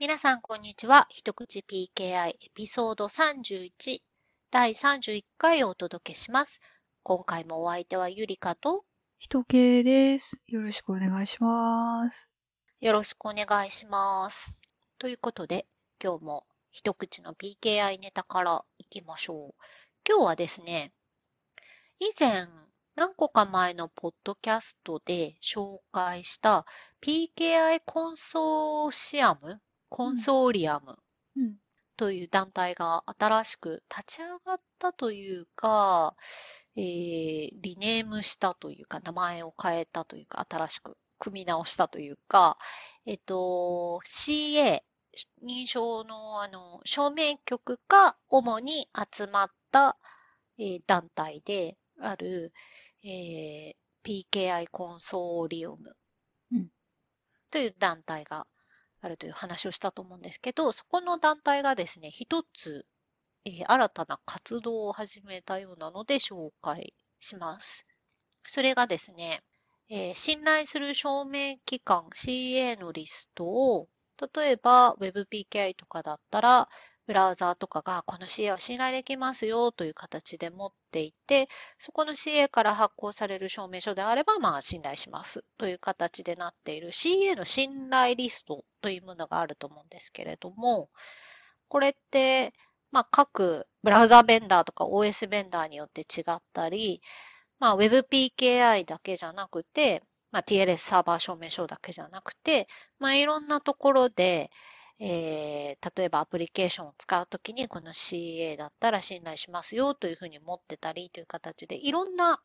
皆さん、こんにちは。一口 PKI エピソード31第31回をお届けします。今回もお相手はゆりかと人系です。よろしくお願いします。よろしくお願いします。ということで、今日も一口の PKI ネタからいきましょう。今日はですね、以前何個か前のポッドキャストで紹介した PKI コンソーシアムコンソーリアムうん。という団体が新しく立ち上がったというか、えーリネームしたというか、名前を変えたというか、新しく組み直したというか、えっと、CA、認証のあの証明局が主に集まった、えー団体である、えー PKI コンソーリウムうんという団体があるという話をしたと思うんですけど、そこの団体がですね、一つ、えー新たな活動を始めたようなので紹介します。それがですね、えー信頼する証明機関 CA のリストを、例えば WebPKI とかだったら、ブラウザーとかがこの CA は信頼できますよという形で持っていて、そこの CA から発行される証明書であれば、まあ信頼しますという形でなっている。CA の信頼リストというものがあると思うんですけれども、これって、まあ各ブラウザーベンダーとか OS ベンダーによって違ったり、まあ WebPKI だけじゃなくて、まあ TLS サーバー証明書だけじゃなくて、まあいろんなところで、えー例えばアプリケーションを使うときにこの CA だったら信頼しますよというふうに持ってたりという形でいろんな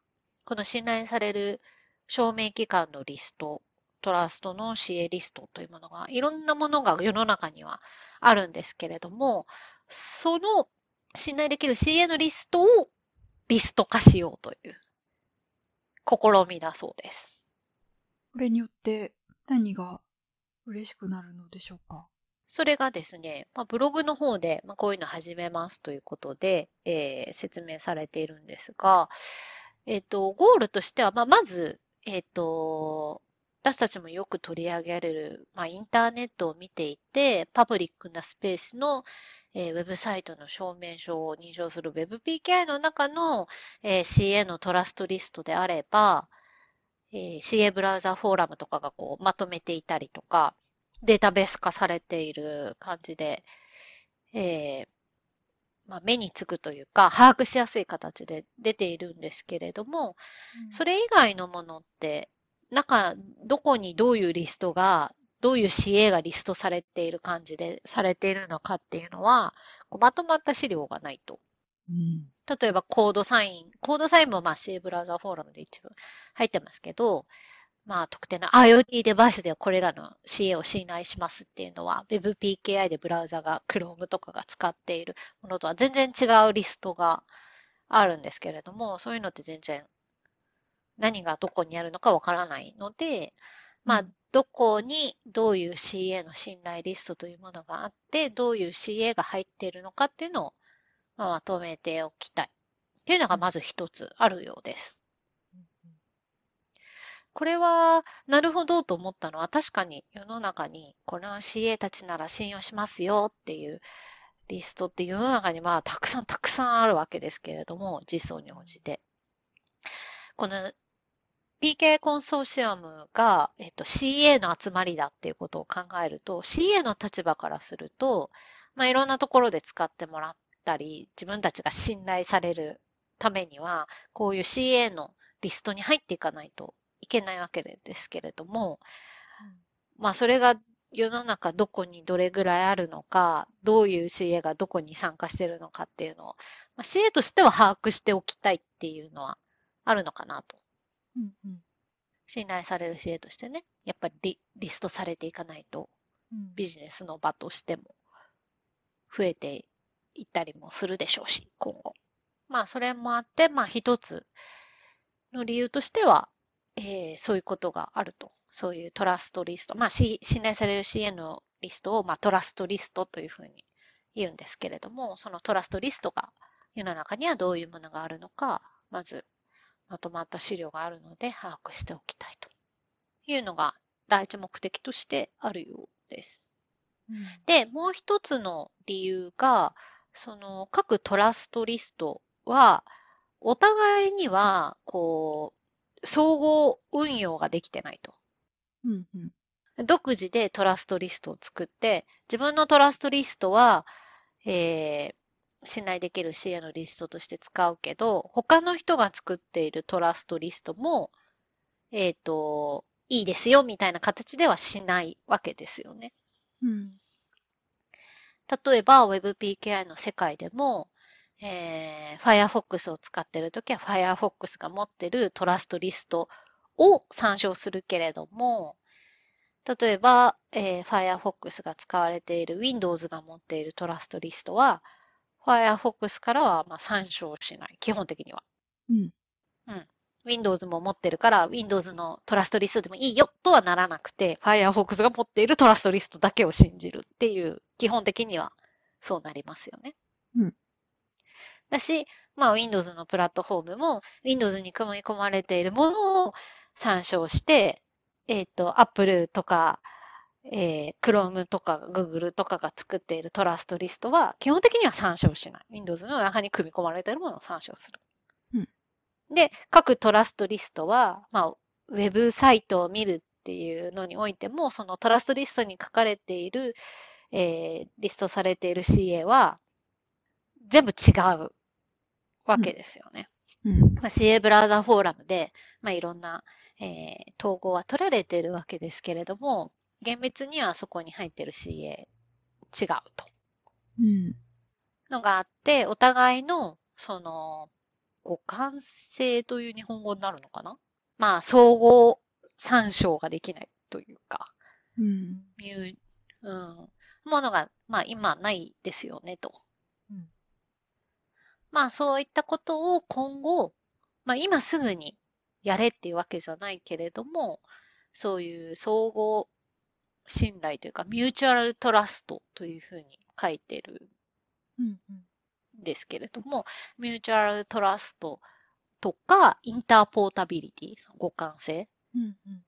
この信頼される証明機関のリスト、トラストの CA リストというものがいろんなものが世の中にはあるんですけれども、その信頼できる CA のリストをリスト化しようという試みだそうです。これによって何が嬉しくなるのでしょうか？それがですね、まあ、ブログの方で、まあ、こういうの始めますということで、えー説明されているんですが、えっ、と、ゴールとしては、まあ、まず、えっ、と、私たちもよく取り上げられる、まあ、インターネットを見ていて、パブリックなスペースの、えーウェブサイトの証明書を認証する WebPKI の中の、えー CA のトラストリストであれば、えー CA ブラウザフォーラムとかがこうまとめていたりとか、データベース化されている感じで、えーまあ、目につくというか、把握しやすい形で出ているんですけれども、それ以外のものって、中、どこにどういうリストが、どういう CA がリストされている感じでされているのかっていうのは、こうまとまった資料がないと。うん。例えばコードサイン、コードサインもまあ CA ブラウザフォーラムで一部入ってますけど、まあ特定の IoT デバイスではこれらの CA を信頼しますっていうのは WebPKI でブラウザが Chrome とかが使っているものとは全然違うリストがあるんですけれども、そういうのって全然何がどこにあるのかわからないので、まあどこにどういう CA の信頼リストというものがあって、どういう CA が入っているのかっていうのをまとめておきたい。っていうのがまず一つあるようです。これは、なるほどと思ったのは、確かに世の中に、この CA たちなら信用しますよっていうリストって世の中にまあ、たくさんたくさんあるわけですけれども、実装に応じて。この PK コンソーシアムが、えっと、CA の集まりだっていうことを考えると、CA の立場からすると、まあ、いろんなところで使ってもらったり、自分たちが信頼されるためには、こういう CA のリストに入っていかないとけないわけですけれども、まあそれが世の中どこにどれぐらいあるのか、どういう CA がどこに参加してるのかっていうのを、まあ、CA としては把握しておきたいっていうのはあるのかなと。うんうん信頼される CA としてね、やっぱりリリストされていかないとうんビジネスの場としても増えていったりもするでしょうし、今後。まあ、それもあって、まあ、一つの理由としては、えーそういうことがあると。そういうトラストリスト。まあ、信頼される CA のリストを、まあ、トラストリストというふうに言うんですけれども、そのトラストリストが世の中にはどういうものがあるのか、まずまとまった資料があるので把握しておきたいというのが第一目的としてあるようです。うんで、もう一つの理由が、その各トラストリストは、お互いには、こう、総合運用ができてないと。うんうん独自でトラストリストを作って、自分のトラストリストは、えー信頼できる CA のリストとして使うけど、他の人が作っているトラストリストも、えっ、と、いいですよみたいな形ではしないわけですよね。うん例えば WebPKI の世界でも、えー Firefox を使っているときは Firefox が持っているトラストリストを参照するけれども、例えば、えー Firefox が使われている Windows が持っているトラストリストは Firefox からはまあ参照しない。基本的には。うん。Windows も持ってるから、Windows のトラストリストでもいいよとはならなくて、Firefox が持っているトラストリストだけを信じるっていう、基本的にはそうなりますよね。うんだし、まあ Windows のプラットフォームも Windows に組み込まれているものを参照して、えっ、と、Apple とか、えー Chrome とか Google とかが作っているトラストリストは基本的には参照しない。Windows の中に組み込まれているものを参照する。で、各トラストリストは、まあ、ウェブサイトを見るっていうのにおいても、そのトラストリストに書かれている、えーリストされている CA は、全部違うわけですよね。うん。まあ、CA ブラウザフォーラムで、まあ、いろんな、えー統合は取られているわけですけれども、厳密にはそこに入っている CA 違うと。うん。のがあって、お互いの、その、互換性という日本語になるのかな？まあ、総合参照ができないというか、うん。ミュー、うん、ものが、まあ、今ないですよね、と。うんまあ、そういったことを今後、まあ、今すぐにやれっていうわけじゃないけれども、そういう総合信頼というか、ミューチュアルトラストというふうに書いてるうんですけれども、ミューチュアルトラストとか、インターポータビリティ、互換性うんうん。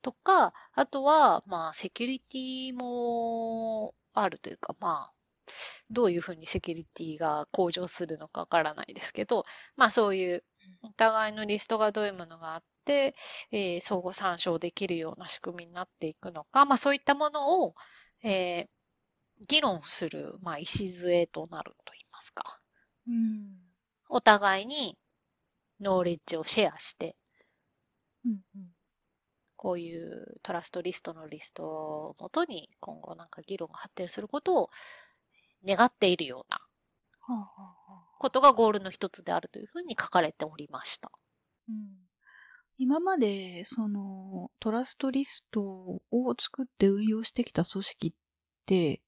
とか、あとは、まあ、セキュリティもあるというか、まあ、どういうふうにセキュリティが向上するのかわからないですけど、まあ、そういうお互いのリストがどういうものがあって、えー相互参照できるような仕組みになっていくのか、まあ、そういったものを、えー議論する、まあ、礎となるといいますか。うんお互いにノーレッジをシェアして、うんうんこういうトラストリストのリストをもとに今後なんか議論が発展することを願っているようなことがゴールの一つであるというふうに書かれておりました。うん今まで、その、トラストリストを作って運用してきた組織って、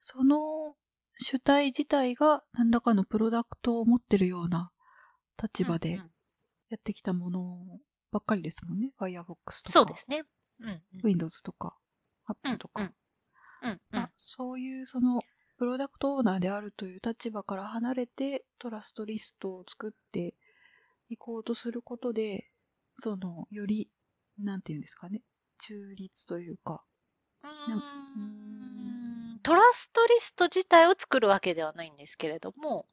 その主体自体が何らかのプロダクトを持ってるような立場でやってきたものばっかりですもんね。Firefox とか。そうですね。うんうん。Windows とか、うん Apple とか。うんうんうんまあそういうそのプロダクトオーナーであるという立場から離れてトラストリストを作っていこうとすることで、そのより、なんていうんですかね、中立というか、うなんトラストリスト自体を作るわけではないんですけれども、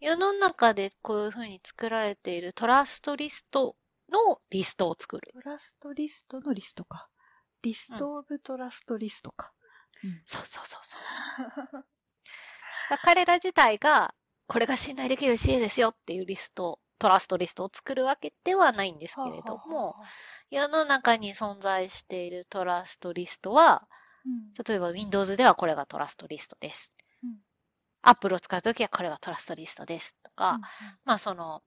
世の中でこういうふうに作られているトラストリストのリストを作る。トラストリストのリストか。リストオブトラストリストか。うんそうそうそうそうそうそう。ら彼ら自体が、これが信頼できる CA ですよっていうリスト、トラストリストを作るわけではないんですけれども、世の中に存在しているトラストリストは、うん。例えば Windows ではこれがトラストリストです。うん。Apple を使うときはこれがトラストリストですとか、まあその、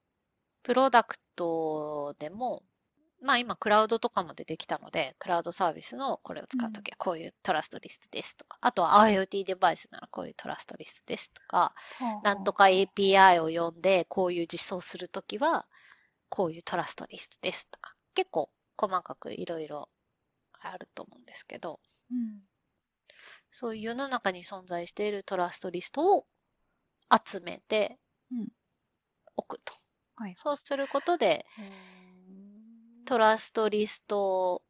プロダクトでも、まあ今クラウドとかも出てきたので、クラウドサービスのこれを使うときはこういうトラストリストですとか、あとは IoT デバイスならこういうトラストリストですとか、なんとか API を呼んでこういう実装するときはこういうトラストリストですとか、結構細かくいろいろあると思うんですけど、うん。そういう世の中に存在しているトラストリストを集めてうん。おくと。はい。そうすることで、トラストリスト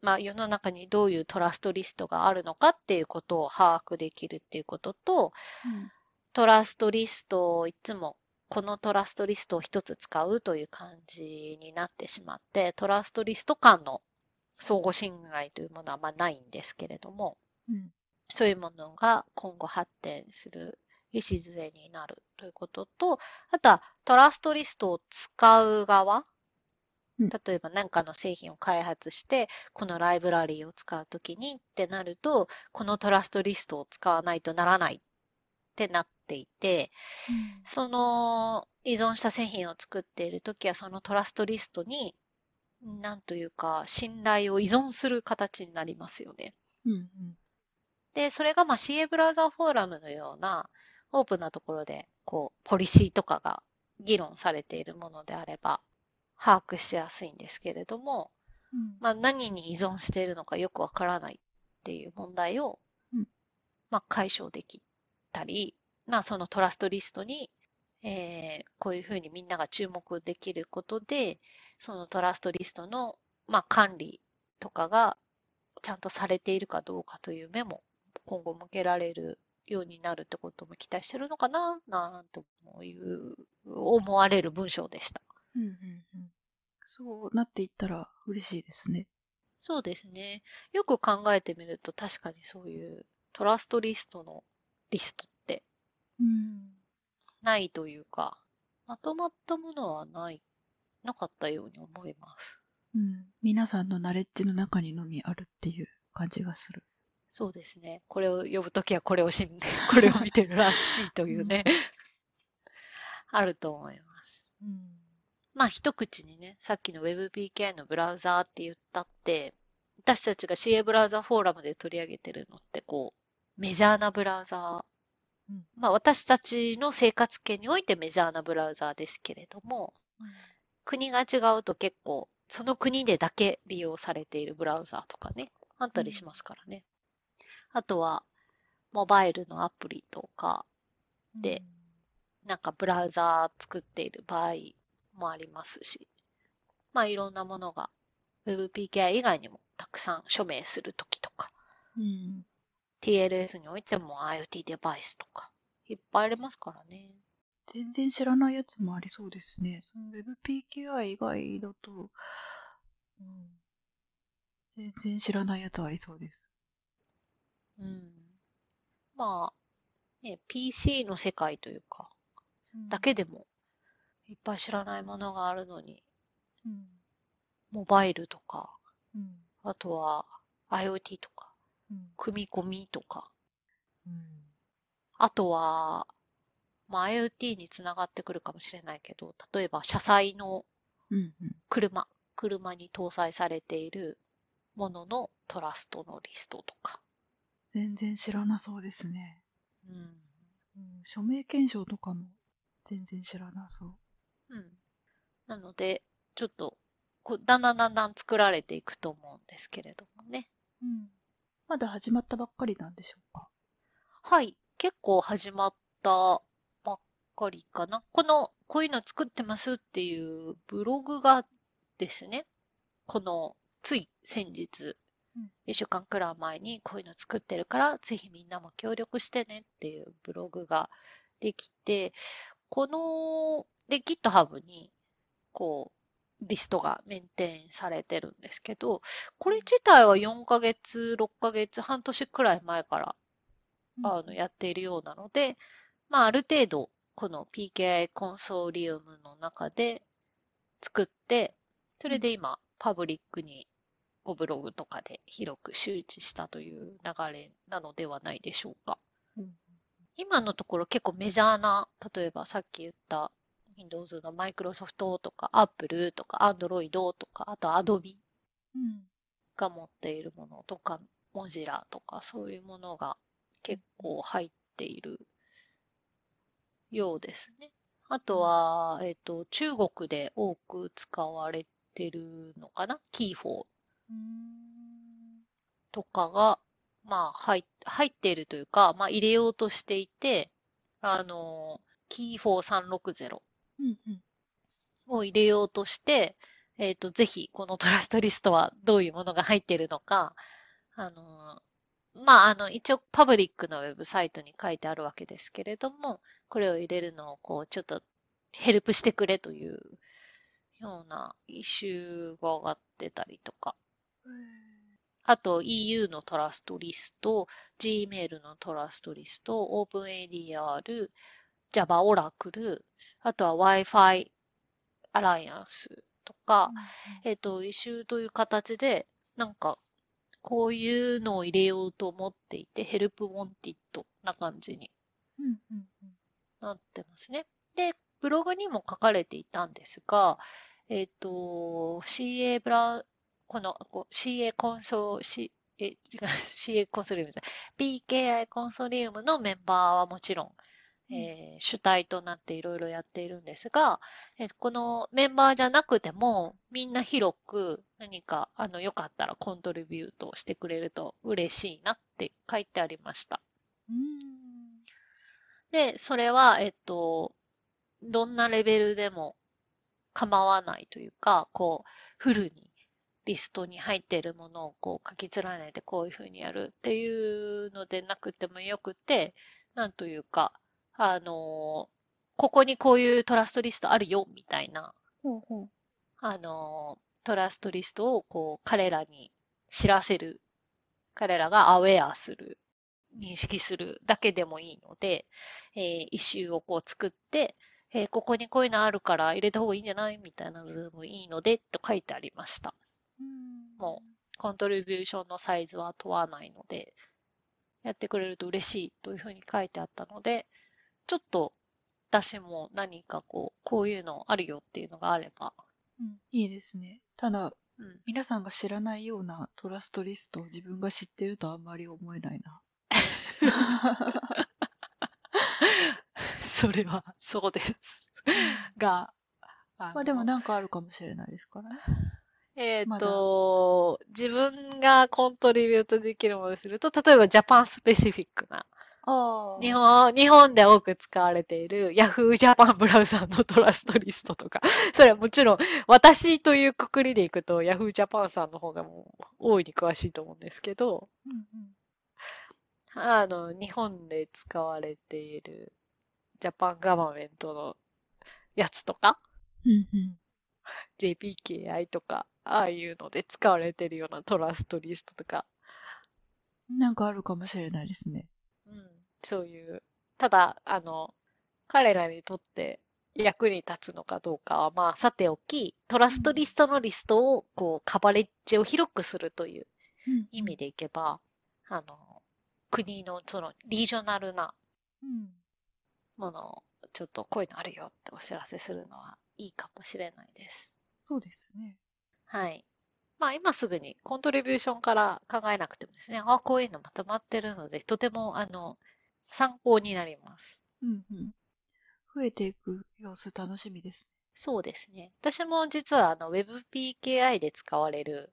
まあ、世の中にどういうトラストリストがあるのかっていうことを把握できるっていうことと、うん。トラストリストをいつもこのトラストリストを一つ使うという感じになってしまって、トラストリスト間の相互信頼というものはまあないんですけれども、うん。そういうものが今後発展する礎になるということと、あとはトラストリストを使う側、うん。例えば何かの製品を開発して、このライブラリーを使うときにってなると、このトラストリストを使わないとならないってなっていて、その依存した製品を作っているときは、そのトラストリストに、なんというか、信頼を依存する形になりますよね。うんうん。で、それがまあ CA ブラウザーフォーラムのようなオープンなところで、こう、ポリシーとかが議論されているものであれば、把握しやすいんですけれども、うん。まあ何に依存しているのかよくわからないっていう問題をうん、まあ解消できたり、まあそのトラストリストに、えーこういうふうにみんなが注目できることで、そのトラストリストの、まあ管理とかがちゃんとされているかどうかという目も今後向けられるようになるってことも期待してるのかななんていう思われる文章でした。うんうんうんそうなっていったら嬉しいですね。そうですね。よく考えてみると確かにそういうトラストリストのリストってうんないというか、まとまったものはない、なかったように思います。うん、皆さんのナレッジの中にのみあるっていう感じがする。そうですね。これを呼ぶときはこれをしん、これを見てるらしいというね、あると思います。うんまあ一口にね、さっきの WebPKI のブラウザーって言ったって、私たちが CA ブラウザフォーラムで取り上げてるのってこう、メジャーなブラウザー。うんまあ私たちの生活圏においてメジャーなブラウザーですけれども、国が違うと結構、その国でだけ利用されているブラウザーとかね、あったりしますからね。あとは、モバイルのアプリとか、で、なんかブラウザー作っている場合もありますし、まあいろんなものが WebPKI 以外にもたくさん署名するときとか、うん、TLS においても IoT デバイスとか、いっぱいありますからね。全然知らないやつもありそうですね。その WebPKI 以外だと、うん、全然知らないやつありそうです。うん。まあ、ね、PC の世界というか、だけでもいっぱい知らないものがあるのに、うん、モバイルとか、うん、あとは IoT とか、うん、組み込みとか、うん、あとは、まあ、IoT につながってくるかもしれないけど、例えば車載のうん、うん。車、車に搭載されているもののトラストのリストとか。全然知らなそうですね。うん。うん、署名検証とかも全然知らなそう。うん。なので、ちょっと、こうだんだんだんだん作られていくと思うんですけれどもね。うん。まだ始まったばっかりなんでしょうか？はい。結構始まったばっかりかな。この、こういうの作ってますっていうブログがですね、この、つい先日うん、一週間くらい前にこういうの作ってるから、ぜひみんなも協力してねっていうブログができて、この、で、GitHub に、こう、リストがメンテインされてるんですけど、これ自体は4ヶ月、6ヶ月、半年くらい前からあのやっているようなので、まあ、ある程度、この PKI コンソーリウムの中で作って、それで今、パブリックにごブログとかで広く周知したという流れなのではないでしょうか。うん。今のところ結構メジャーな、例えばさっき言った Windows の Microsoft とか Apple とか Android とか、あと Adobe うん。が持っているものとか、モジラとかそういうものが結構入っているようですね。あとは、えっ、と、中国で多く使われてるのかな？ Qihoo うん。とかが、まあ、入入っているというか、まあ、入れようとしていて、あの、 Qihoo 360うん。うん。を入れようとして、えっ、と、ぜひ、このトラストリストはどういうものが入っているのか、あの、まあ、あの、一応パブリックのウェブサイトに書いてあるわけですけれども、これを入れるのを、こう、ちょっとヘルプしてくれというようなイシューが上がってたりとか、あと EU のトラストリスト、Gmail のトラストリスト、OpenADR、Java Oracle、あとは Wi-Fi アライアンスとか、えっ、と、イシューという形で、なんか、こういうのを入れようと思っていて、ヘルプ wanted な感じにうんうんうん。なってますね。で、ブログにも書かれていたんですが、えっ、と、CA ブラ、このこう CA コンソ、C、え、違う CA コンソリウムじゃない。PKI コンソリウムのメンバーはもちろん、うんえー主体となっていろいろやっているんですが、えーこのメンバーじゃなくても、みんな広く何か、あの、よかったらコントリビュートしてくれると嬉しいなって書いてありました。うんで、それは、えっと、どんなレベルでも構わないというか、こう、フルにリストに入っているものをこう書き連ねてこういうふうにやるっていうのでなくてもよくて、なんというか、あの、ここにこういうトラストリストあるよ、みたいな、ほうほう。あの、トラストリストをこう彼らに知らせる。彼らがアウェアする。認識するだけでもいいので、えー、一周をこう作って、えーここにこういうのあるから入れた方がいいんじゃないみたいなのでもいいので、と書いてありました。うんもコントリビューションのサイズは問わないので、やってくれると嬉しいというふうに書いてあったので、ちょっと私も何かこう、こういうのあるよっていうのがあれば、うんいいですね。ただ、うん、皆さんが知らないようなトラストリストを自分が知ってるとあんまり思えないな。それはそうです。が、あまあでものなんかあるかもしれないですからね。えっ、まだと、自分がコントリビュートできるものにすると、例えばジャパンスペシフィックな、あ日本、日本で多く使われている Yahoo! ジャパンブラウザーのトラストリストとか、それはもちろん私というくくりでいくと Yahoo! ジャパンさんの方がもう大いに詳しいと思うんですけど、うんうん。あの、日本で使われているジャパンガバメントのやつとか、うんうん。JPKI とか、ああいうので使われてるようなトラストリストとか、なんかあるかもしれないですね。うん、そういう、ただ、あの、彼らにとって役に立つのかどうかは、まあ、さておき、トラストリストのリストを、こう、カバレッジを広くするという意味でいけば、あの、国の、その、リージョナルなうん。ものを、ちょっとこういうのあるよってお知らせするのはいいかもしれないです。そうですね。はい。まあ今すぐにコントリビューションから考えなくてもですね、あ、こういうのまとまってるので、とてもあの参考になります。うんうん。増えていく様子楽しみですそうですね。私も実はあの WebPKI で使われる、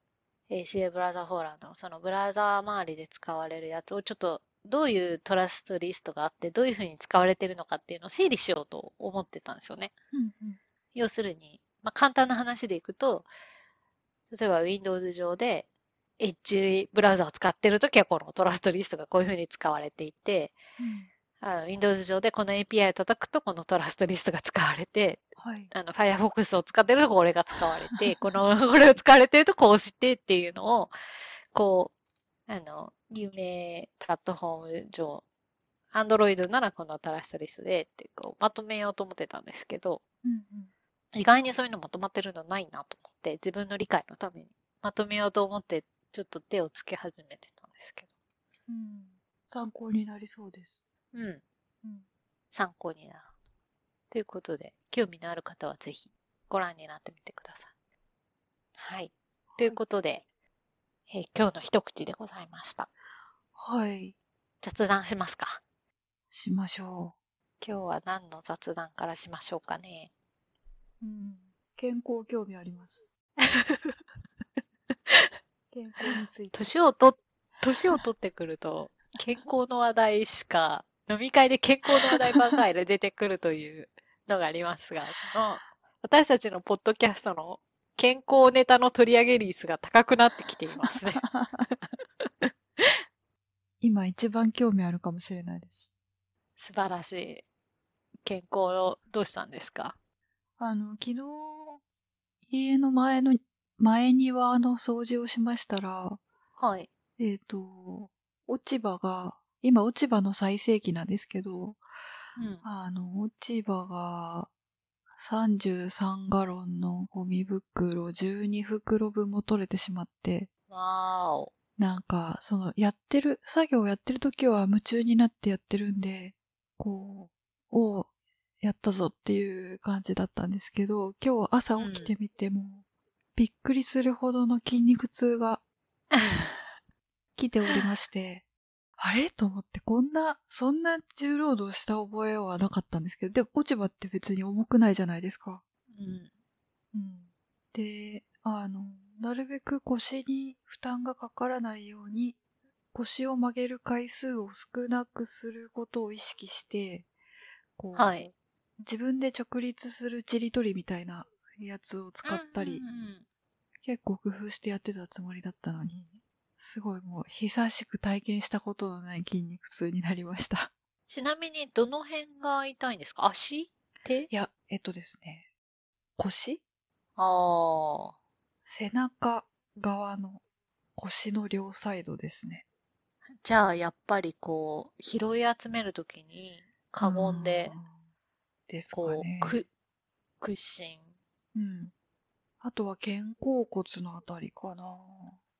えー CA ブラウザフォーラムのそのブラウザ周りで使われるやつをちょっとどういうトラストリストがあって、どういうふうに使われてるのかっていうのを整理しようと思ってたんですよね。ね。うんうん。要するに、まあ、簡単な話でいくと、例えば Windows 上で Edge ブラウザを使ってるときはこのトラストリストがこういうふうに使われていて、あの Windows 上でこの API を叩くとこのトラストリストが使われて、はい。あの Firefox を使ってるとこれが使われて、この、これを使われてるとこうしてっていうのを、こう、あの、有名プラットフォーム上、Android ならこのトラストリストでってこうまとめようと思ってたんですけど、うんうん。意外にそういうのまとまってるのないなと思って、自分の理解のためにまとめようと思って、ちょっと手をつけ始めてたんですけうん、参考になりそうです。ど。うん。うん。参考になる。ということで、興味のある方はぜひご覧になってみてください。はい。ということで、えー今日の一口でございました。はい。雑談しますか？しましょ今日は何の雑談からしましょうかね。う。うん。健康興味あります。健康について。年をと、年を取ってくると、健康の話題しか、飲み会で健康の話題ばかりで出てくるというのがありますが、この私たちのポッドキャストの健康ネタの取り上げ率が高くなってきていますね。今一番興味あるかもしれないです。素晴らしい。健康をどうしたんですか？あの、昨日、家の前の、前庭の掃除をしましたら、はい。えっ、と、落ち葉が、今落ち葉の最盛期なんですけど、うん。あの、落ち葉が33ガロンのゴミ袋12袋分も取れてしまって、わーお。なんか、その、やってる、作業をやってる時は夢中になってやってるんで、こう、おうやったぞっていう感じだったんですけど、今日朝起きてみても、びっくりするほどの筋肉痛が来ておりまして、あれ？と思って、こんな、そんな重労働した覚えはなかったんですけど、でも落ち葉って別に重くないじゃないですか。うん。うん。で、あの、なるべく腰に負担がかからないように、腰を曲げる回数を少なくすることを意識して、こう、はい。自分で直立するチリ取りみたいなやつを使ったり、うんうんうん結構工夫してやってたつもりだったのに、すごいもう久しく体験したことのない筋肉痛になりました。ちなみに、どの辺が痛いんですか？足？手？いや、えっとですね、腰？ああ。背中側の腰の両サイドですね。じゃあ、やっぱりこう、拾い集めるときに、カゴンでう、ん。ですかこね屈伸。うん。あとは肩甲骨のあたりかな。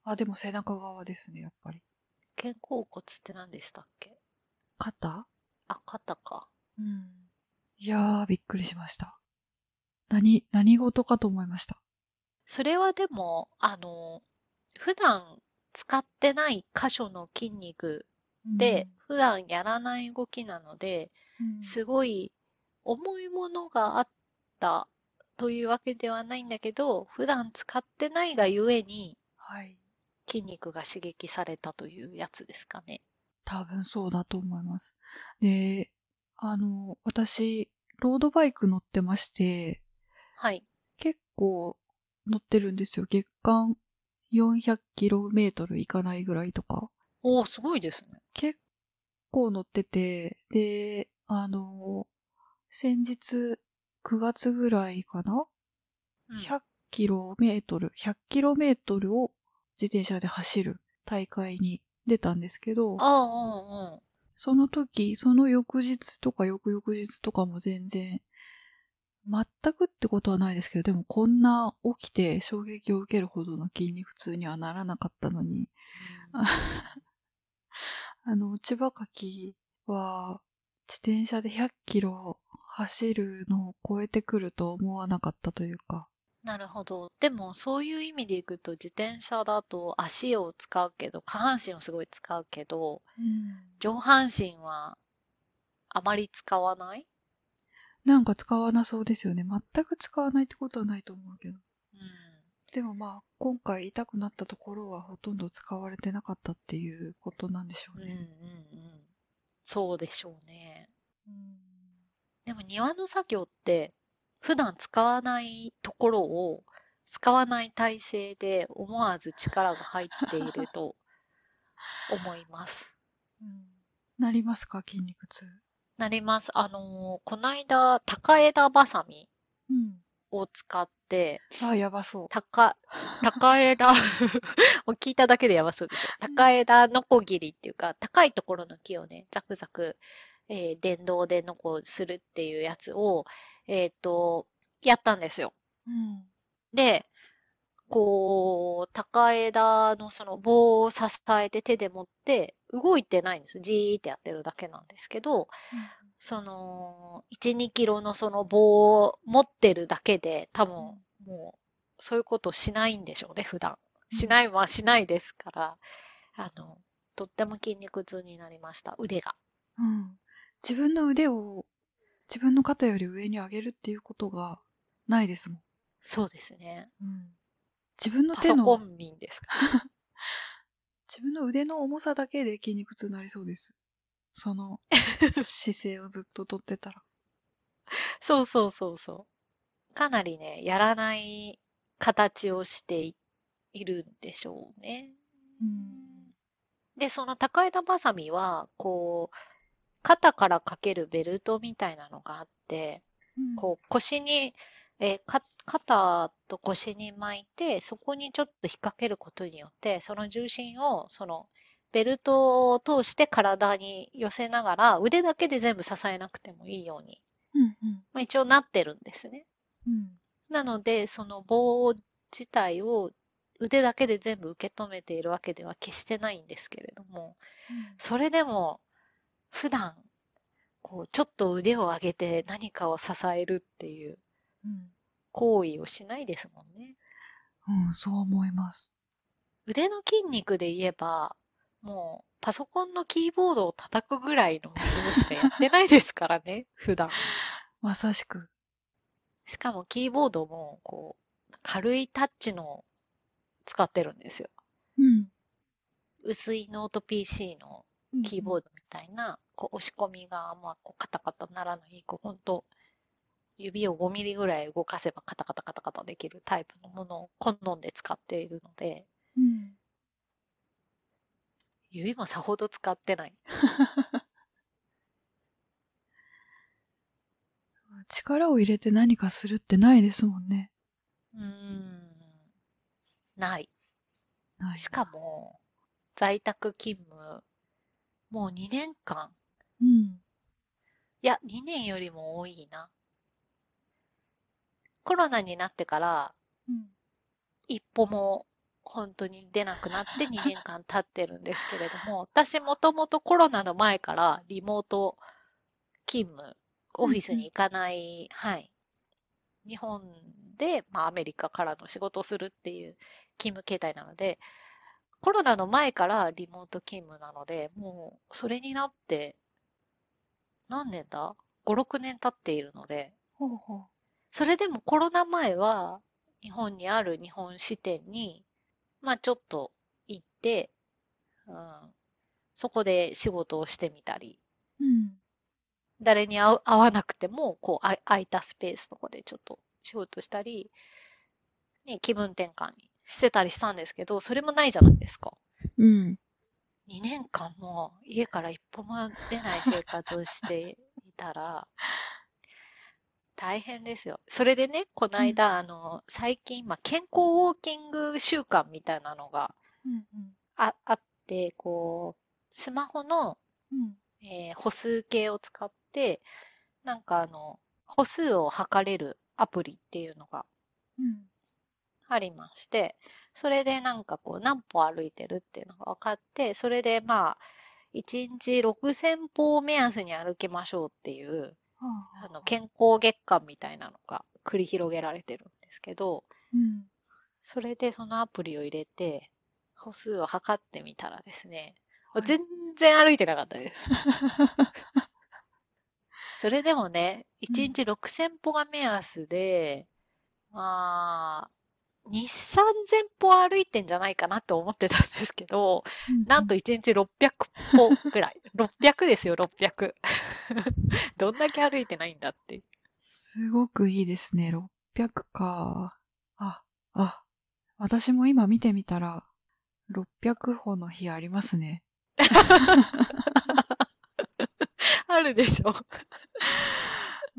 あ、でも背中側ですね、やっぱり。肩甲骨って何でしたっけ？肩？あ、肩か。うん。いやー、びっくりしました。何、何事かと思いました。それはでも、あの、普段使ってない箇所の筋肉で、普段やらない動きなので、うん、すごい重いものがあったというわけではないんだけど、普段使ってないがゆえにはい。筋肉が刺激されたというやつですかね。多分そうだと思います。で、あの、私、ロードバイク乗ってまして、はい。結構乗ってるんですよ。月間 400km いかないぐらいとか。おお、すごいですね。結構乗ってて、で、あの、先日9月ぐらいかな、うん ?100km、100km を自転車で走る大会に出たんですけど。その時、その翌日とか翌々日とかも全然、全くってことはないですけど、でもこんな起きて衝撃を受けるほどの筋肉痛にはならなかったのに、あ あの、千葉柿は自転車で100キロ走るのを超えてくると思わなかったというか、なるほど。でも、そういう意味でいくと、自転車だと足を使うけど、下半身をすごい使うけど、上半身はあまり使わない？なんか使わなそうですよね。全く使わないってことはないと思うけど。うん。でもまあ、今回痛くなったところはほとんど使われてなかったっていうことなんでしょううんうんうね。ん。そうでしょうね。うんでも庭の作業って、普段使わないところを使わない体勢で思わず力が入っていると 思います。うんなりますか？筋肉痛。なります。あのーこないだ、高枝バサミうん。を使って、あ、やばそう。高、高枝、もう聞いただけでやばそうでしょ。高枝のこぎりっていうか、高いところの木をね、ザクザク、えー電動でのこするっていうやつを、えっ、と、やったんですよ。うん。で、こう、高枝のその棒を支えて手で持って、動いてないんです。じーってやってるだけなんですけど、その、1、2キロのその棒を持ってるだけで、多分、もう、そういうことしないんでしょうね、普段。しないはしないですから、あの、とっても筋肉痛になりました、腕が。うん。自分の腕を自分の肩より上に上げるっていうことがないですもん。そうですね。うん。自分のパ手の、ソコン民ですか 自分の腕の重さだけで筋肉痛になりそうです。その 姿勢をずっととってたら。そうそうそうそう。かなりね、やらない形をしていいるんでしょうね。うん。で、その高枝バサミは、こう、肩からかけるベルトみたいなのがあって、こう腰に、えーか肩と腰に巻いて、そこにちょっと引っ掛けることによって、その重心を、そのベルトを通して体に寄せながら、腕だけで全部支えなくてもいいように、うん。うん。まあ、一応なってるんですね。うん。なので、その棒自体を腕だけで全部受け止めているわけでは決してないんですけれども、それでも普段こうちょっと腕を上げて何かを支えるっていううん。行為をしないですもんね。うん、そう思います。腕の筋肉で言えば、もうパソコンのキーボードを叩くぐらいの運動しかやってないですからね、普段。まさしく。しかもキーボードもこう軽いタッチの使ってるんですよ。うん。薄いノート PC のキーボードみたいな、こう押し込みがあんまこうカタカタならない、こうほんと指を5ミリぐらい動かせばカタカタカタカタできるタイプのものを好んで使っているので、うん。指もさほど使ってない。力を入れて何かするってないですもんね。うーん、ない。ない。しかも、在宅勤務、もう2年間、うん。いや、2年よりも多いな。コロナになってから、うん。一歩も本当に出なくなって2年間経ってるんですけれども、私もともとコロナの前からリモート勤務、オフィスに行かない、はい。日本で、まあ、アメリカからの仕事をするっていう勤務形態なので、コロナの前からリモート勤務なので、もうそれになって、何年だ ?5、6年経っているので、ほうほう。それでもコロナ前は、日本にある日本支店に、まあちょっと行って、うん、そこで仕事をしてみたり、うん。誰に会わなくても、こう、あ空いたスペースとかでちょっと仕事したり、ね、気分転換にしてたりしたんですけど、それもないじゃないですか。うん。2年間も家から一歩も出ない生活をしていたら、大変ですよ。それでね、この間、あの、最近、今、健康ウォーキング習慣みたいなのがうん。ああって、こう、スマホの、うん。えー歩数計を使って、なんかあの、歩数を測れるアプリっていうのがうん。ありまして、それでなんかこう何歩歩いてるっていうのが分かって、それでまあ、1日6000歩を目安に歩きましょうっていう、あの健康月間みたいなのが繰り広げられてるんですけど、うん。それでそのアプリを入れて、歩数を測ってみたらですね、はい全然歩いてなかったです。それでもね、1日6000歩が目安で、まあ、2、3000歩歩いてんじゃないかなと思ってたんですけど、なんと1日600歩ぐらい。600ですよ、600。どんだけ歩いてないんだって。すごくいいですね。600か。あ、あ、私も今見てみたら、600歩の日ありますね。あるでしょ。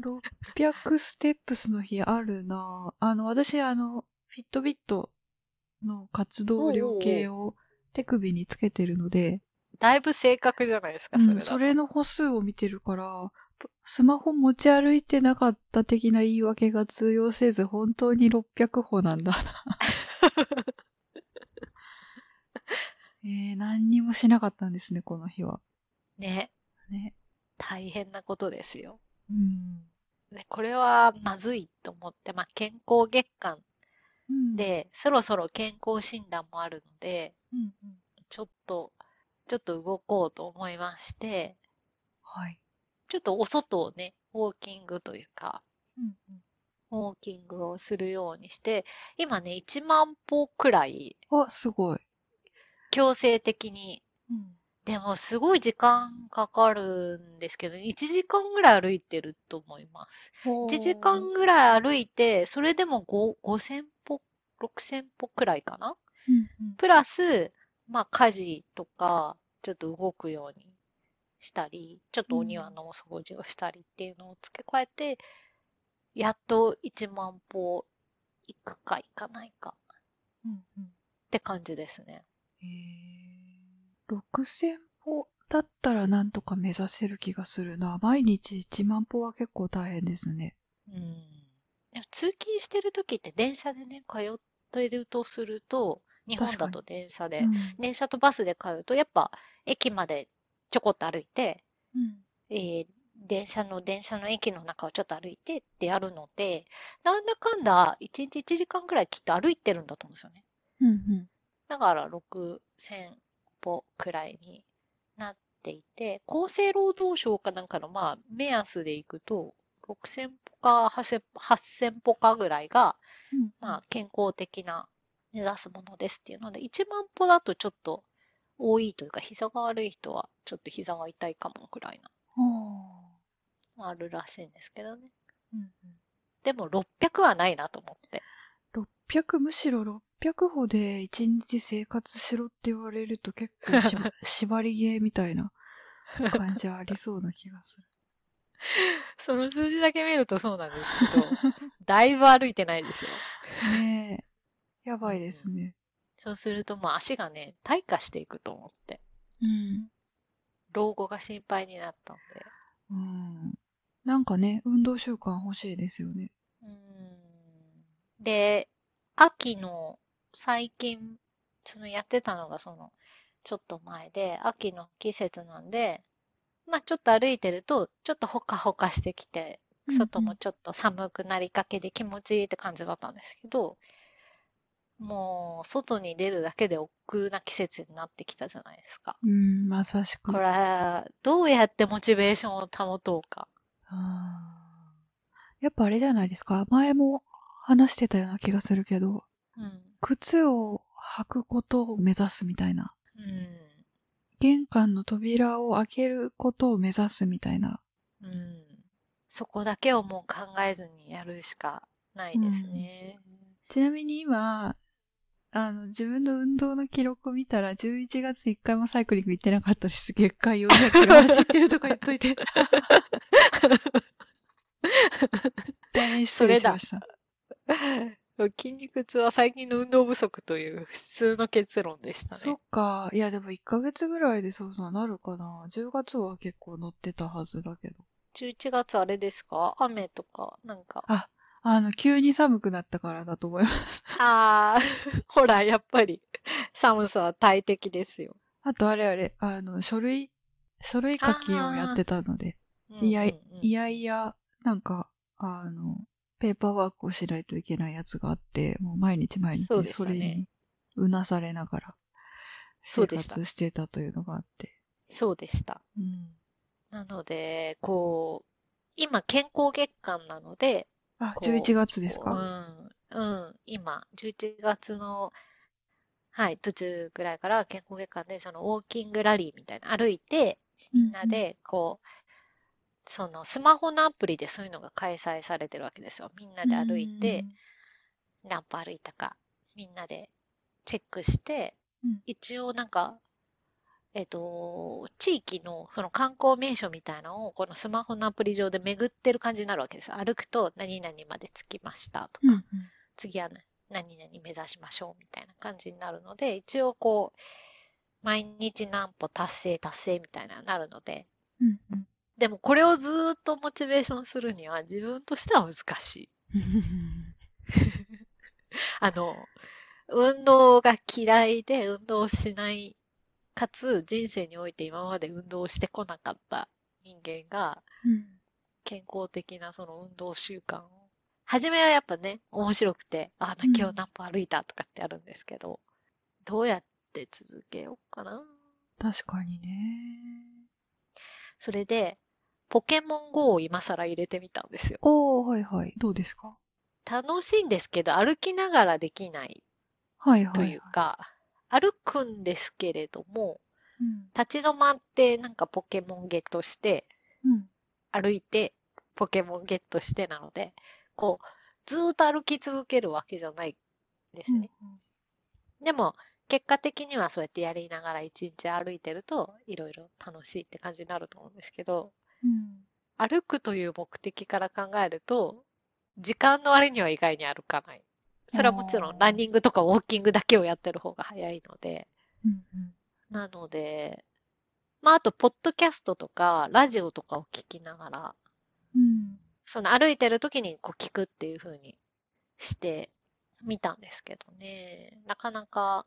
600ステップスの日あるなぁあの、私、あの、フィットビットの活動量計を手首につけてるので、だいぶ正確じゃないですか、うんそれだと。それの歩数を見てるから、スマホ持ち歩いてなかった的な言い訳が通用せず、本当に600歩なんだな。えー、何にもしなかったんですね、この日は。ね、ね。大変なことですよ。うん。ね、これはまずいと思って、まあ、健康月間うん、で、そろそろ健康診断もあるので、うんうん、ちょっと、ちょっと動こうと思いまして、はい。ちょっとお外をね、ウォーキングというか、うんウォーキングをするようにして、今ね、1万歩くらいすごい。強制的に、うん、でもすごい時間かかるんですけど、1時間ぐらい歩いてると思います。1時間ぐらい歩いて、それでも5 5000歩、6000歩くらいかな？うんプラス、まあ家事とか、ちょっと動くようにしたり、ちょっとお庭のお掃除をしたりっていうのを付け加えて、やっと1万歩行くか行かないかうんうん。って感じですね。へー6000歩だったらなんとか目指せる気がするな。毎日1万歩は結構大変ですね。うん。でも通勤してる時って電車でね、通ってるとすると、日本だと電車で、うん電車とバスで通うと、やっぱ駅までちょこっと歩いて、うんえー電車の電車の駅の中をちょっと歩いてってやるので、なんだかんだ1日1時間くらいきっと歩いてるんだと思うんですよね。うんうんだから6000歩くらいになっていて、厚生労働省かなんかのまあ目安でいくと、6000歩か8000 8000歩かぐらいが、うんまあ健康的な目指すものですっていうので、1万歩だとちょっと多いというか、膝が悪い人はちょっと膝が痛いかもくらいな、はあるらしいんですけどね。あうんでも600はないなと思って。うん600むしろ600歩で1日生活しろって言われると結構しば 縛りゲーみたいな感じはありそうな気がする。その数字だけ見るとそうなんですけど、だいぶ歩いてないですよ。ねえ。やばいですね。そうするともう足がね、退化していくと思って、うん。老後が心配になったんで。うん。なんかね、運動習慣欲しいですよね。うーんで、秋の最近、そのやってたのがその、ちょっと前で、秋の季節なんで、まあちょっと歩いてると、ちょっとほかほかしてきて、外もちょっと寒くなりかけで気持ちいいって感じだったんですけど、もう外に出るだけで億劫な季節になってきたじゃないですか。うん、まさしく。これ、どうやってモチベーションを保とうか。あーやっぱあれじゃないですか。前も話してたような気がするけど、うん。靴を履くことを目指すみたいな。うん。玄関の扉を開けることを目指すみたいな。うん。そこだけをもう考えずにやるしかないですね。ちなみに今、あの、自分の運動の記録を見たら、11月1回もサイクリング行ってなかったです。月間400キロ走ってるとか言っといて。大変失礼しました。筋肉痛は最近の運動不足という普通の結論でしたそっね。か。いや、でも1ヶ月ぐらいでそうななるかな。10月は結構乗ってたはずだけど。11月あれですか？雨とか、なんか。あ、あの、急に寒くなったからだと思います。あー、ほら、やっぱり寒さは大敵ですよ。あとあれあれ、あの、書類、書類書きをやってたので、いやいやいや、なんか、あの、ペーパーワークをしないといけないやつがあって、もう毎日毎日それにうなされながら生活してたというのがあって。そうでした。うん。なので、こう、今健康月間なので、あ、こう11月ですうかん、うん、今、11月の、はい、途中ぐらいから健康月間で、そのウォーキングラリーみたいな、歩いて、みんなで、こう、そのスマホのアプリでそういうのが開催されてるわけですよ。みんなで歩いて、何歩歩いたか、みんなでチェックして、うん。一応なんか、えっと、地域のその観光名所みたいなのをこのスマホのアプリ上で巡ってる感じになるわけですよ。歩くと何々まで着きましたとか、うんうん。次はね何々目指しましょうみたいな感じになるので、一応こう、毎日何歩達成達成みたいななるので、うんうんでもこれをずーっとモチベーションするには自分としては難しい。あの、運動が嫌いで運動しない、かつ人生において今まで運動してこなかった人間がうん健康的なその運動習慣を、初めはやっぱね、面白くて、あ、今日何歩歩いたとかってあるんですけど、どうやって続けようかな。確かにね。それで、ポケモン GO を今更入れてみたんですよ。おー、はいはい。どうですか？楽しいんですけど、歩きながらできないはいはい。というか、歩くんですけれども、うん。立ち止まってなんかポケモンゲットして、うん。歩いてポケモンゲットしてなので、こう、ずーっと歩き続けるわけじゃないですね。でも、結果的にはそうやってやりながら一日歩いてると、いろいろ楽しいって感じになると思うんですけど、うん。歩くという目的から考えると、時間の割には意外に歩かない。それはもちろんランニングとかウォーキングだけをやってる方が早いので、うんうん。なので、まああと、ポッドキャストとか、ラジオとかを聞きながら、うん。その歩いてる時にこう聞くっていう風にしてみたんですけどね。なかなか、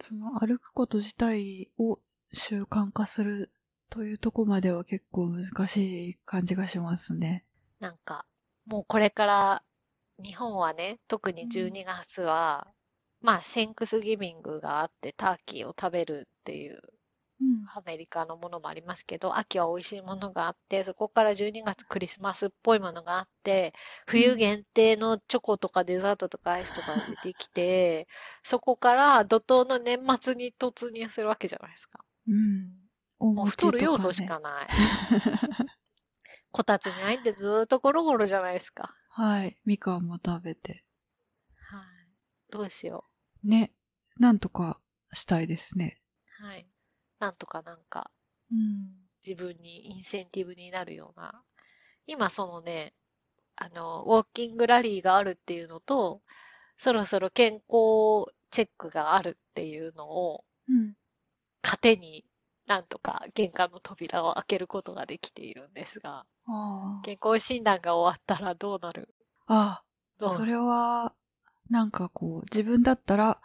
その歩くこと自体を習慣化するというとこまでは結構難しい感じがしますね。なんか、もうこれから、日本はね、特にうん12月は、まあ、センクスギビングがあって、ターキーを食べるっていううん。アメリカのものもありますけど、秋は美味しいものがあって、そこから12月クリスマスっぽいものがあって、冬限定のチョコとかデザートとかアイスとかが出てきて、そこから怒涛の年末に突入するわけじゃないですか。うん。おもう太る要素しかない。こたつに入ってずーっとゴロゴロじゃないですか。はい。みかんも食べて。はい。どうしよね。なんとかしたいですね。う。はい。なんとかなんかうん。自分にインセンティブになるような。今そのね、あの、ウォーキングラリーがあるっていうのと、そろそろ健康チェックがあるっていうのをうん。糧になんとか玄関の扉を開けることができているんですが、あ健康診断が終わったらどうなる？あ。ああ。それは、なんかこう、自分だったら、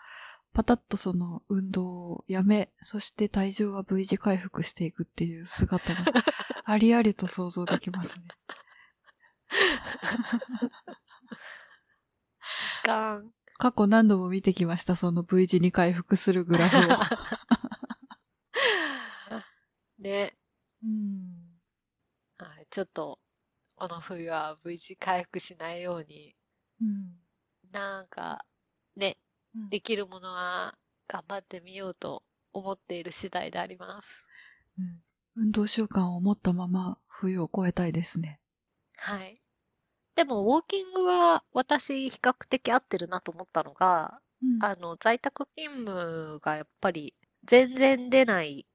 パタッとその運動をやめ、そして体重は V 字回復していくっていう姿が ありありと想像できますね。ガン。過去何度も見てきました、その V 字に回復するグラフを。ね、うん。はいちょっと、この冬は V 字回復しないように、うん。なんか、ね、できるものは頑張ってみようと思っている次第であります。うん運動習慣を持ったまま冬を越えたいですね。はい。でも、ウォーキングは私、比較的合ってるなと思ったのが、うんあの、在宅勤務がやっぱり全然出ない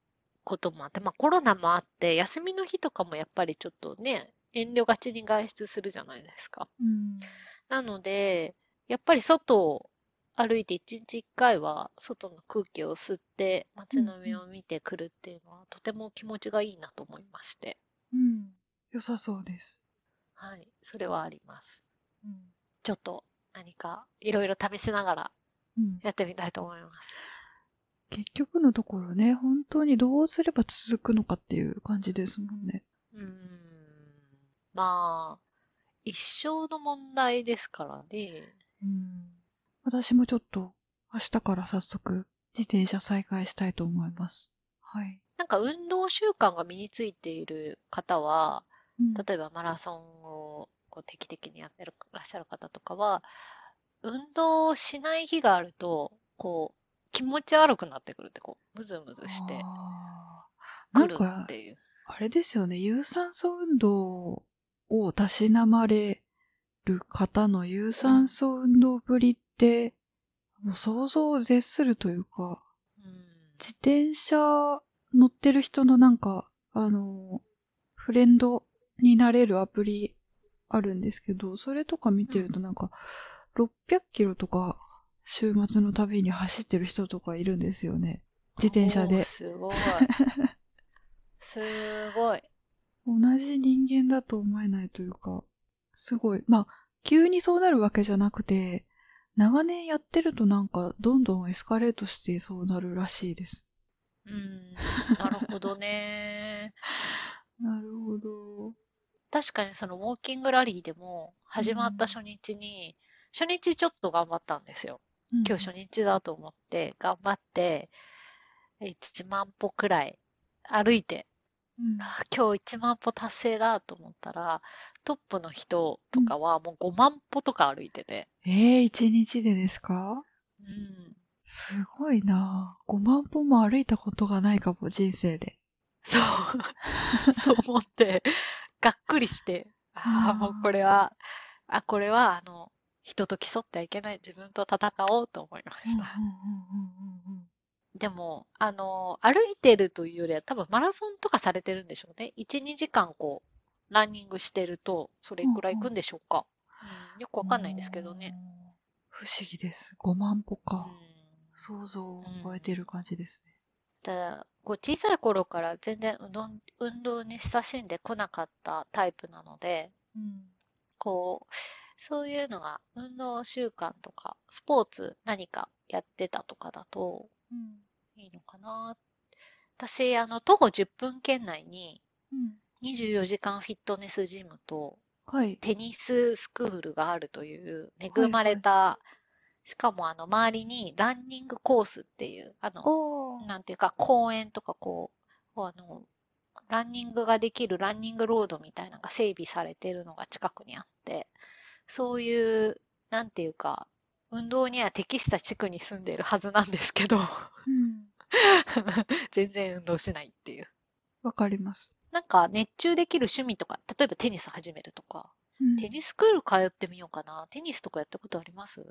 こともあって、まあコロナもあって、休みの日とかもやっぱりちょっとね、遠慮がちに外出するじゃないですか。うん。なので、やっぱり外を歩いて一日一回は外の空気を吸って街並みを見てくるっていうのはとても気持ちがいいなと思いまして、うん。良さそうです。はい、それはあります。うん。ちょっと何かいろいろ試しながらうん、やってみたいと思います。結局のところね、本当にどうすれば続くのかっていう感じですもんね。うーん、まあ、一生の問題ですからね。うん。私もちょっと明日から早速自転車再開したいと思います。はい。なんか運動習慣が身についている方は、うん例えばマラソンをこう定期的にやってるらっしゃる方とかは、運動しない日があると、こう、気持ち悪くなってくるって、こう、ムズムズしてなくるんかっ、ていう。あれですよね、有酸素運動をたしなまれる方の有酸素運動ぶりって、もう想像を絶するというか、うん。自転車乗ってる人のなんか、あの、フレンドになれるアプリあるんですけど、それとか見てるとなんか、600キロとか週末の旅に走ってる人とかいるんですよね。自転車ですごい。すごい。同じ人間だと思えないというか、すごい。まあ、急にそうなるわけじゃなくて、長年やってるとなんか、どんどんエスカレートしてそうなるらしいです。うん、なるほどね。なるほど。確かにそのウォーキングラリーでも始まった初日に、初日ちょっと頑張ったんですよ。今日初日だと思って頑張って、1万歩くらい歩いて、うん。あ今日1万歩達成だと思ったら、トップの人とかはもう5万歩とか歩いてて、ええ一日でですか？うん、すごいな。ぁ5万歩も歩いたことがないかも、人生で。そう、そう思って、がっくりして、ああ、うんもうこれは、あ、これは、あの、人と競ってはいけない。自分と戦おうと思いました。うんうんうんうんうんでも、あの、歩いてるというよりは多分マラソンとかされてるんでしょうね。1、2時間こう、ランニングしてると、それくらい行くんでしょうか。うん、よくわかんないんですけどね。。不思議です。5万歩うか。ん想像を超えてる感じですね。ただこう小さい頃から全然運動運動に親しんでこなかったタイプなので、うん。こう、そういうのが運動習慣とか、スポーツ何かやってたとかだとうん。いいのかな。私、あの、徒歩10分圏内にうん。24時間フィットネスジムとはい。テニススクールがあるというはい恵まれた、しかもあの周りにランニングコースっていう、あの。なんていうか公園とかこう、あの、ランニングができるランニングロードみたいなのが整備されているのが近くにあって、そういう、なんていうか、運動には適した地区に住んでいるはずなんですけど、うん。全然運動しないっていう。わかります。なんか熱中できる趣味とか、例えばテニス始めるとか、うんテニススクール通ってみようかな。テニスとかやったことあります？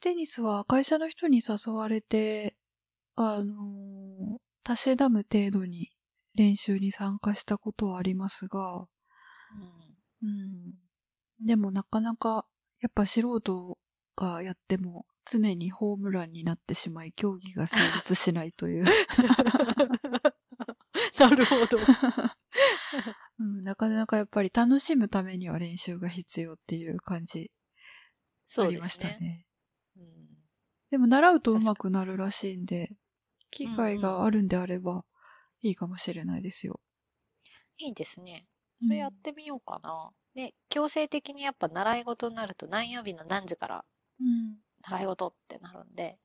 テニスは会社の人に誘われて、あのーたしなむ程度に練習に参加したことはありますが、うん。うん。でもなかなか、やっぱ素人がやっても常にホームランになってしまい、競技が成立しないという。なるほど。うん、なかなかやっぱり楽しむためには練習が必要っていう感じそうでありますしたね。ね。うんでも習うと上手くなるらしいんで、機会うんがあるんであればいいかもしれないですよ。いいですね。うんそれやってみようかな。で、強制的にやっぱ習い事になると何曜日の何時からうん。習い事ってなるんで、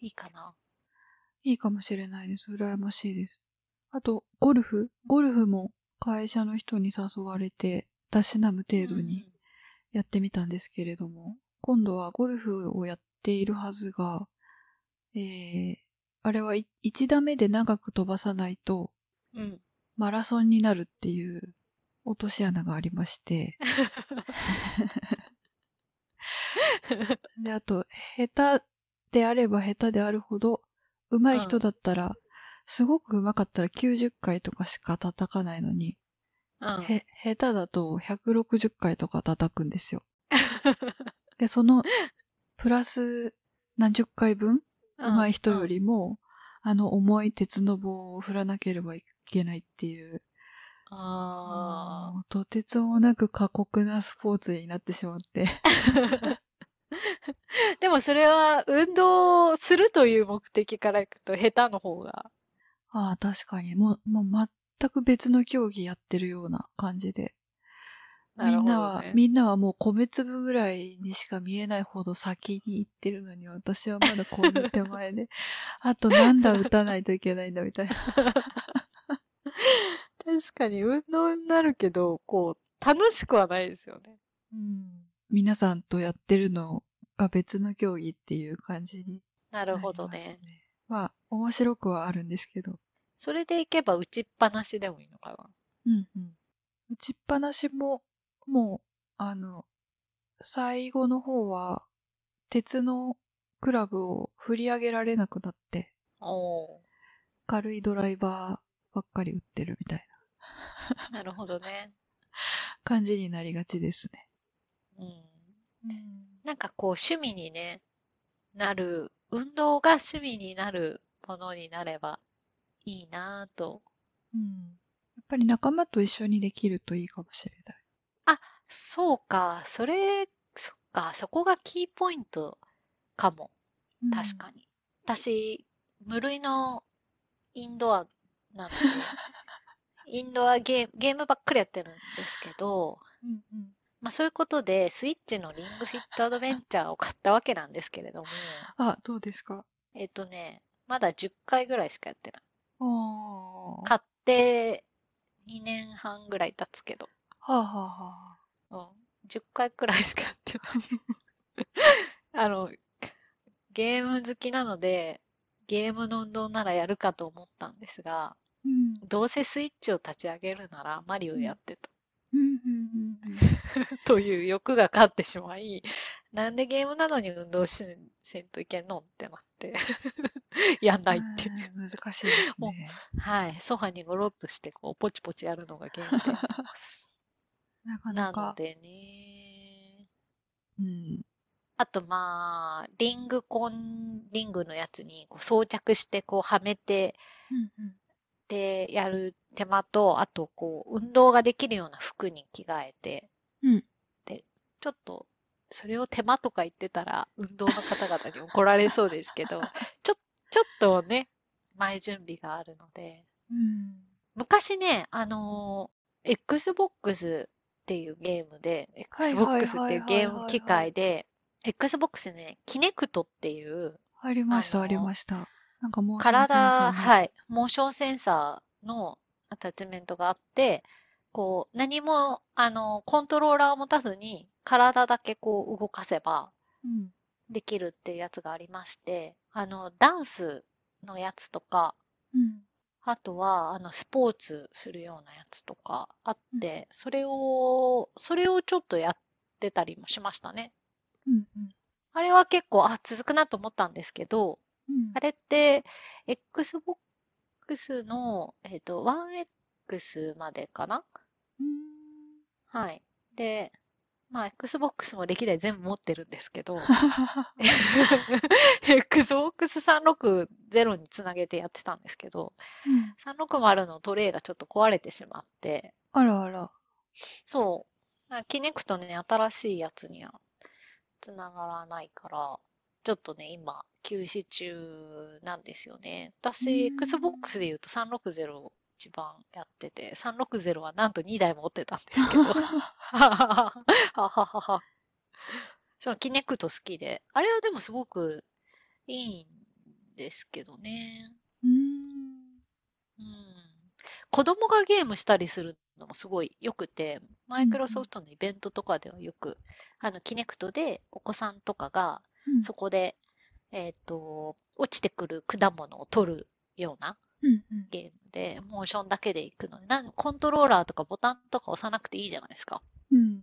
いいかな。いいかもしれないです。羨ましいです。あと、ゴルフゴルフも会社の人に誘われて、たしなむ程度にやってみたんですけれども、今度はゴルフをやっているはずが、えー、あれは1打目で長く飛ばさないと、うん。うん。マラソンになるっていう落とし穴がありまして、で、あと、下手であれば下手であるほど、上手い人だったら、すごく上手かったら90回とかしか叩かないのに、うん。へ、下手だと160回とか叩くんですよ。で、その、プラス何十回分上手い人よりも、あの重い鉄の棒を振らなければいけないっていう、あもうとてつもなく過酷なスポーツになってしまって。あ。でもそれは運動するという目的からいくと下手の方が。ああ、確かに。もう、もう全く別の競技やってるような感じで。なるほどみんなは、ね。みんなはもう米粒ぐらいにしか見えないほど先に行ってるのに、私はまだこんな手前で、あとなんだ打たないといけないんだみたいな。確かに運動になるけど、こう、楽しくはないですよね。うん。皆さんとやってるのが別の競技っていう感じにななりるほどね。。まあ、面白くはあるんですけど。それでいけば打ちっぱなしでもいいのかな。うんうん。打ちっぱなしも、もう、あの、最後の方は、鉄のクラブを振り上げられなくなって。軽いドライバーばっかり打ってるみたいな なるほどね。感じになりがちですね。うん。なんかこう趣味にね、なる、運動が趣味になるものになればいいなぁと。うん。やっぱり仲間と一緒にできるといいかもしれない。そうか、それ、そっか、そこがキーポイントかも。確かに。私、無類のインドアなので、インドアゲーム、ゲームばっかりやってるんですけど、に。うんうん。まあそういうことで、スイッチのリングフィットアドベンチャーを買ったわけなんですけれども、あ、どうですか？えっとね、まだ10回ぐらいしかやってない。買って2年半ぐらい経つけど、あ、はあはあ、うん、10回くらいしかやってない。あの、ゲーム好きなので、ゲームの運動ならやるかと思ったんですが、うん。どうせスイッチを立ち上げるならマリオやってた。うんうんうんうん。という欲が勝ってしまい、なんでゲームなのに運動しせんといけんのってなって、やんないっていう。うん難しいですね。はい。ソファにゴロっとして、こう、ポチポチやるのがゲームで。なかなのなか。でね。うん。あと、まあ、リングコン、リングのやつにこう装着して、こう、はめて、うんうん。で、やる手間と、あと、こう、運動ができるような服に着替えて、うんで、ちょっと、それを手間とか言ってたら、運動の方々に怒られそうですけど、ちょ、ちょっとね、前準備があるので、うん。昔ね、あのー Xbox っていうゲームで、Xbox っていうゲーム機械で、Xbox ね、キネクトっていう、ありました、ありました。なんかもう、センサー体、はい、。モーションセンサーのアタッチメントがあって、こう、何も、あの、コントローラーを持たずに、体だけこう動かせばうん。できるっていうやつがありまして、あの、ダンスのやつとか、うん。あとは、あの、スポーツするようなやつとかあって、それを、それをちょっとやってたりもしましたね。うん。あれは結構、あ、続くなと思ったんですけど、うん。あれって、Xbox の、えっと、1X までかな？うん。はい。で、まあ、Xbox も歴代全部持ってるんですけど、Xbox 360につなげてやってたんですけど、うん360のトレイがちょっと壊れてしまって、あらあら。そう。まあキネクトね、新しいやつにはつながらないから、ちょっとね、今、休止中なんですよね。私、Xbox で言うと360を一番やってて、360はなんと2台持ってたんですけど、はははははは。そのキネクト好きで、あれはでもすごくいいんですけどね。うん。うん子供がゲームしたりするのもすごい良くて、マイクロソフトのイベントとかではよく、あの、キネクトでお子さんとかが、うんそこで、えっと、落ちてくる果物を取るようなうんうん。ゲームで、モーションだけで行くので、なんコントローラーとかボタンとか押さなくていいじゃないですか。うん。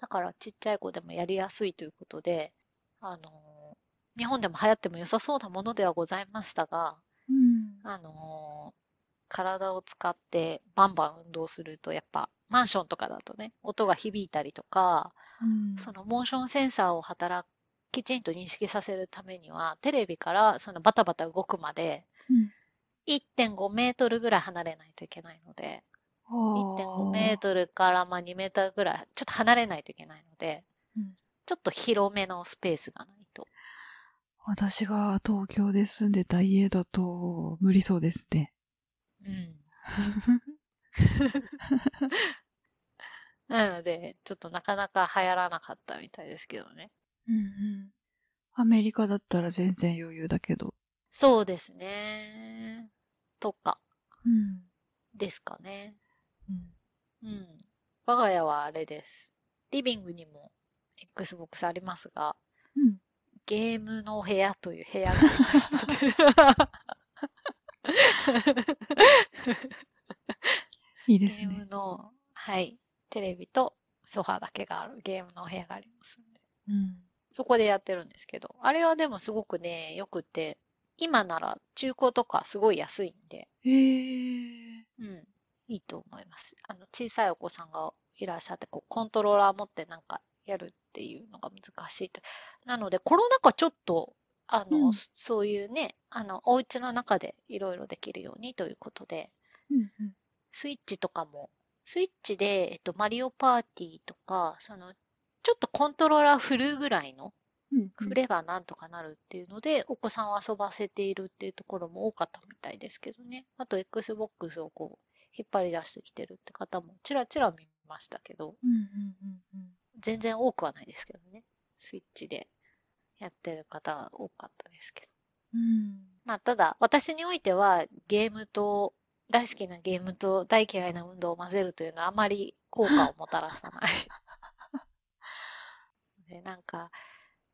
だからちっちゃい子でもやりやすいということで、あの、日本でも流行っても良さそうなものではございましたが、うん。あのー体を使ってバンバン運動すると、やっぱマンションとかだとね、音が響いたりとか、うん。そのモーションセンサーを働きちんと認識させるためには、テレビからそのバタバタ動くまでうん1.5メートルぐらい離れないといけないので、1.5メール。トルからまあ2メートルぐらい、ちょっと離れないといけないので、うんちょっと広めのスペースがないと。私が東京で住んでた家だと無理そうですね。うん。なので、ちょっとなかなか流行らなかったみたいですけどね。うんうん。アメリカだったら全然余裕だけど。そうですね。とかうん。ですかね。うん。うん。我が家はあれです。リビングにも Xbox ありますが、うん。ゲームの部屋という部屋がありますので。ゲ ーいいですね。ムの、はい、テレビとソファーだけがあるゲームのお部屋がありますので。うん。そこでやってるんですけど、あれはでもすごくね、よくて、今なら中古とかすごい安いんで、へえ。うん、いいと思います。あの、小さいお子さんがいらっしゃって、こう、コントローラー持ってなんかやるっていうのが難しいと。なので、コロナ禍ちょっと、あの、うんそそういうね、あの、お家の中でいろいろできるようにということで、うんうん。スイッチとかも、スイッチで、えっと、マリオパーティーとか、その、ちょっとコントローラー振るぐらいの、うん振ればなんとかなるっていうので、お子さんを遊ばせているっていうところも多かったみたいですけどね。あと、Xbox をこう、引っ張り出してきてるって方もちらちら見ましたけど、うんうんうんうん。全然多くはないですけどね。スイッチでやってる方は多かったですけど。うん。まあ、ただ、私においては、ゲームと、大好きなゲームと大嫌いな運動を混ぜるというのはあまり効果をもたらさない。で、なんか、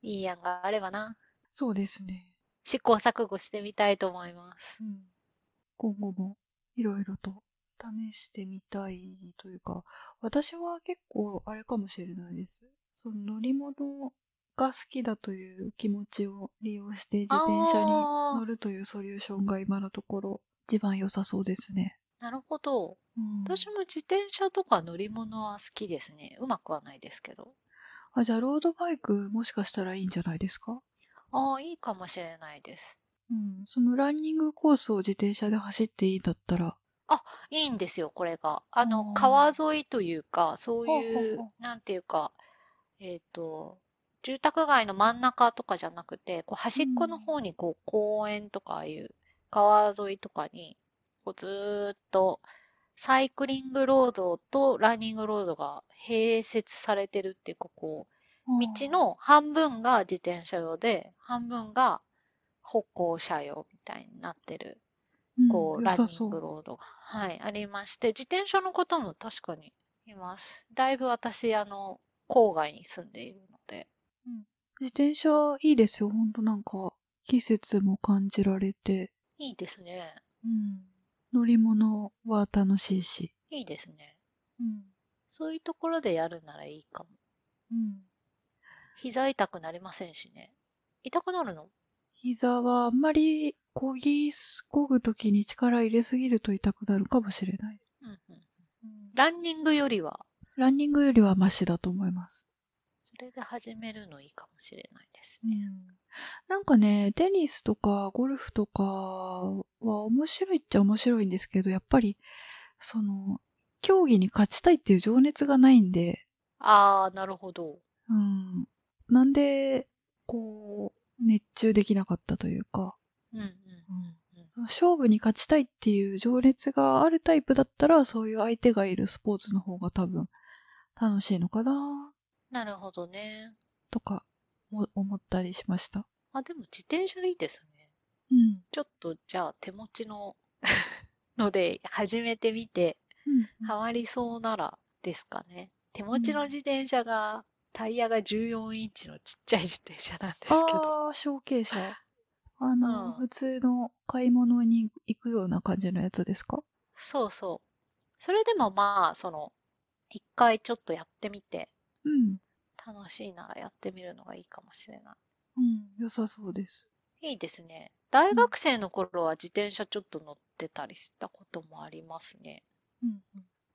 いい案があればな、そうですね。試行錯誤してみたいと思います。うん。今後もいろいろと試してみたいというか、私は結構あれかもしれないです。その乗り物が好きだという気持ちを利用して自転車に乗るというソリューションが今のところ一番良さそうですね。なるほど。うん、私も自転車とか乗り物は好きですね。うまくはないですけど。あ、じゃあロードバイクもしかしたらいいんじゃないですか？ああ、いいかもしれないです。うん。そのランニングコースを自転車で走っていいんだったら。いいんですよ、これが。あの、あー川沿いというか、そういうほなんていうか、えっと、住宅街の真ん中とかじゃなくて、こう端っこの方にこう公園とかああいう川沿いとかに、こうずーっとサイクリングロードとランニングロードが併設されてるっていうか、こう、道の半分が自転車用で、半分が歩行者用みたいになってる。うん、こう、ランニン。グロードが、はい、ありまして、自転車の方も確かにいます。だいぶ私、あの、郊外に住んでいるので、自転車いいですよ。ほんとなんか、季節も感じられて。いいですね。うん。乗り物は楽しいし。いいですね。うん。そういうところでやるならいいかも。うん。膝痛くなりませんしね。痛くなるの？膝はあんまり漕ぎす、漕ぐときに力入れすぎると痛くなるかもしれない。うんうん。ランニングよりは、ランニングよりはマシだと思います。それで始めるのいいかもしれないですね。うん。なんかね、テニスとかゴルフとかは面白いっちゃ面白いんですけど、やっぱり、その、競技に勝ちたいっていう情熱がないんで、あー、なるほど。うん。なんで、こう、熱中できなかったというか、うんうん。うん、勝負に勝ちたいっていう情熱があるタイプだったら、そういう相手がいるスポーツの方が多分楽しいのかななるほどね。とかも思ったりしました。あ、でも自転車いいですね。うん。ちょっとじゃあ手持ちの ので始めてみて、うん。ハマりそうならですかね。手持ちの自転車が、タイヤが14インチのちっちゃい自転車なんですけど。ああ、小径車。あの、うん普通の買い物に行くような感じのやつですか？そうそう。それでもまあ、その、一回ちょっとやってみて、うん。楽しいならやってみるのがいいかもしれなうん。良さそうです。い。いいですね。大学生の頃は自転車ちょっと乗ってたりしたこともありますね。うん。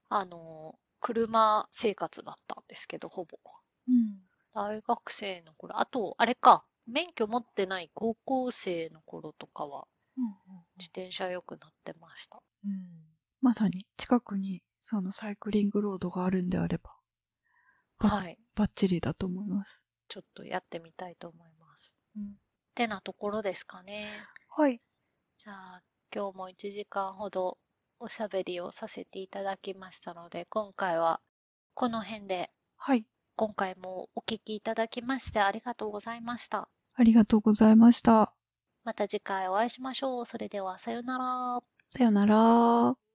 あの、車生活だったんですけど、ほぼ。うん。大学生の頃、あと、あれか、免許持ってない高校生の頃とかは、うん。自転車よく乗ってました。うん。まさに近くにそのサイクリングロードがあるんであれば、あはい。バッチリだと思います。ちょっとやってみたいと思います。うん。てなところですかね。はい。じゃあ、今日も1時間ほどおしゃべりをさせていただきましたので、今回はこの辺で、はい。今回もお聞きいただきましてありがとうございました。ありがとうございました。また次回お会いしましょう。それではさようなら。さよなら。